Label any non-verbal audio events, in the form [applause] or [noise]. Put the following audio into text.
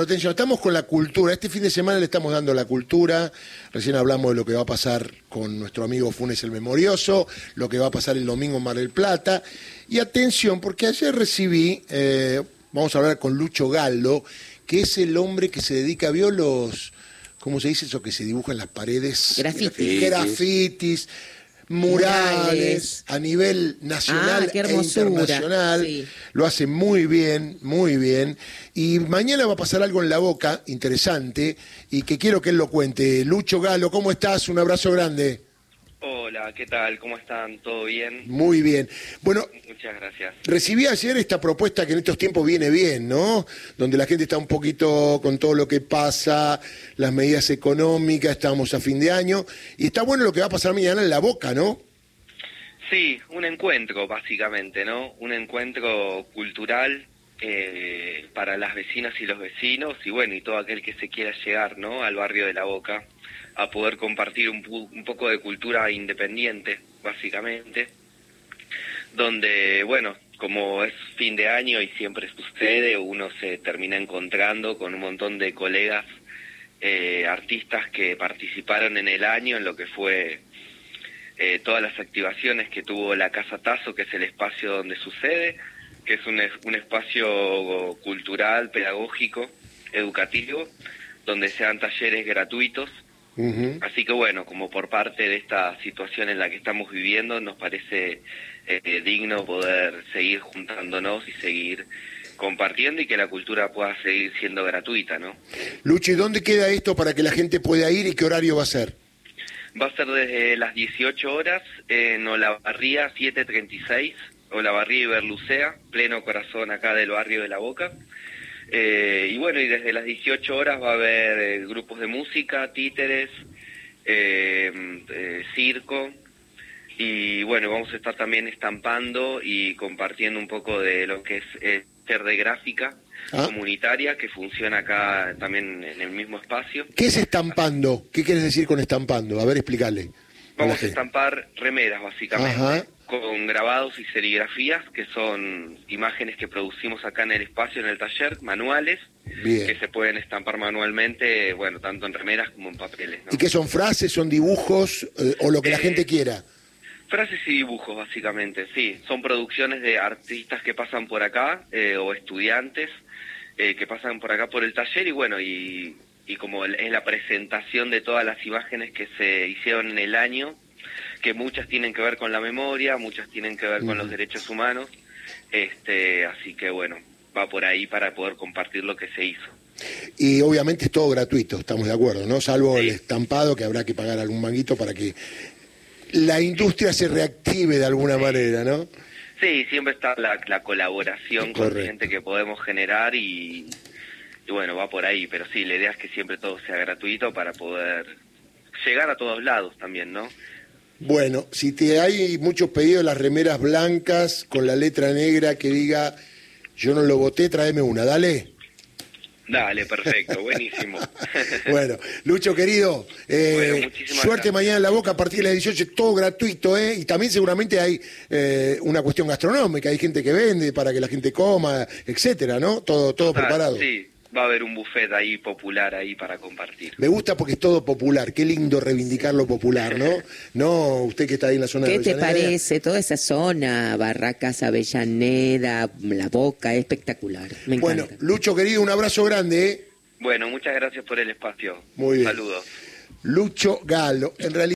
Atención, estamos con la cultura. Este fin de semana le estamos dando la cultura. Recién hablamos de lo que va a pasar con nuestro amigo Funes el Memorioso, lo que va a pasar el domingo en Mar del Plata. Y atención, porque ayer recibí, eh, vamos a hablar con Lucho Gallo, que es el hombre que se dedica, ¿vio los, cómo se dice eso que se dibuja en las paredes? Grafitis. Grafitis murales, Murales. a nivel nacional Ah, qué e internacional. Sí. Lo hace muy bien, muy bien. Y mañana va a pasar algo en la boca interesante y que quiero que él lo cuente. Lucho Galo, ¿cómo estás? Un abrazo grande. Hola, ¿qué tal? ¿Cómo están? ¿Todo bien? Muy bien. Bueno, Muchas gracias. recibí ayer esta propuesta que en estos tiempos viene bien, ¿no? Donde la gente está un poquito con todo lo que pasa, las medidas económicas, estamos a fin de año. Y está bueno lo que va a pasar mañana en la boca, ¿no? Sí, un encuentro básicamente, ¿no? Un encuentro cultural eh, para las vecinas y los vecinos y bueno, y todo aquel que se quiera llegar, ¿no? Al barrio de La Boca a poder compartir un, un poco de cultura independiente, básicamente, donde, bueno, como es fin de año y siempre sucede, uno se termina encontrando con un montón de colegas eh, artistas que participaron en el año en lo que fue eh, todas las activaciones que tuvo la Casa Tazo, que es el espacio donde sucede, que es un, un espacio cultural, pedagógico, educativo, donde se dan talleres gratuitos. Así que bueno, como por parte de esta situación en la que estamos viviendo, nos parece eh, digno poder seguir juntándonos y seguir compartiendo y que la cultura pueda seguir siendo gratuita, ¿no? Lucho, ¿y dónde queda esto para que la gente pueda ir y qué horario va a ser? Va a ser desde las 18 horas en Olavarría 736, Olavarría y Berlucea, pleno corazón acá del barrio de La Boca. Eh, y bueno, y desde las 18 horas va a haber eh, grupos de música, títeres, eh, eh, circo. Y bueno, vamos a estar también estampando y compartiendo un poco de lo que es eh, ser de gráfica Ah. comunitaria que funciona acá también en el mismo espacio. ¿Qué es estampando? ¿Qué quieres decir con estampando? A ver, explícale. Vamos a estampar remeras, básicamente, Ajá. Con grabados y serigrafías, que son imágenes que producimos acá en el espacio, en el taller, manuales, Bien. que se pueden estampar manualmente, bueno, tanto en remeras como en papeles. ¿no? ¿Y qué son frases, son dibujos eh, o lo que la Eh, gente quiera? Frases y dibujos, básicamente, sí. Son producciones de artistas que pasan por acá, eh, o estudiantes eh, que pasan por acá por el taller, y bueno, y, y como es la presentación de todas las imágenes que se hicieron en el año, que muchas tienen que ver con la memoria, muchas tienen que ver con los derechos humanos, este, así que bueno, va por ahí para poder compartir lo que se hizo. Y obviamente es todo gratuito, estamos de acuerdo, ¿no? Salvo el estampado que habrá que pagar algún manguito para que la industria se reactive de alguna manera, ¿no? Sí, siempre está la, la colaboración con Correcto. gente que podemos generar y, y bueno, va por ahí, pero sí, la idea es que siempre todo sea gratuito para poder llegar a todos lados también, ¿no? Bueno, si te hay muchos pedidos las remeras blancas con la letra negra que diga yo no lo voté, tráeme una, dale. Dale, perfecto, buenísimo. [laughs] Bueno, Lucho querido, eh, Bueno, suerte gracias. mañana en la boca a partir de las 18, todo gratuito, ¿eh? Y también seguramente hay eh, una cuestión gastronómica, hay gente que vende para que la gente coma, etcétera, ¿no? Todo, todo preparado. Sí, va a haber un buffet ahí popular ahí para compartir. Me gusta porque es todo popular, qué lindo reivindicar lo popular, ¿no? [laughs] No, usted que está ahí en la zona ¿Qué de te Avellaneda. parece? Toda esa zona, Barracas, Avellaneda, La Boca, espectacular. Me Bueno, encanta. Lucho querido, un abrazo grande, ¿eh? Bueno, muchas gracias por el espacio. Muy bien. Saludos. Lucho Galo, en realidad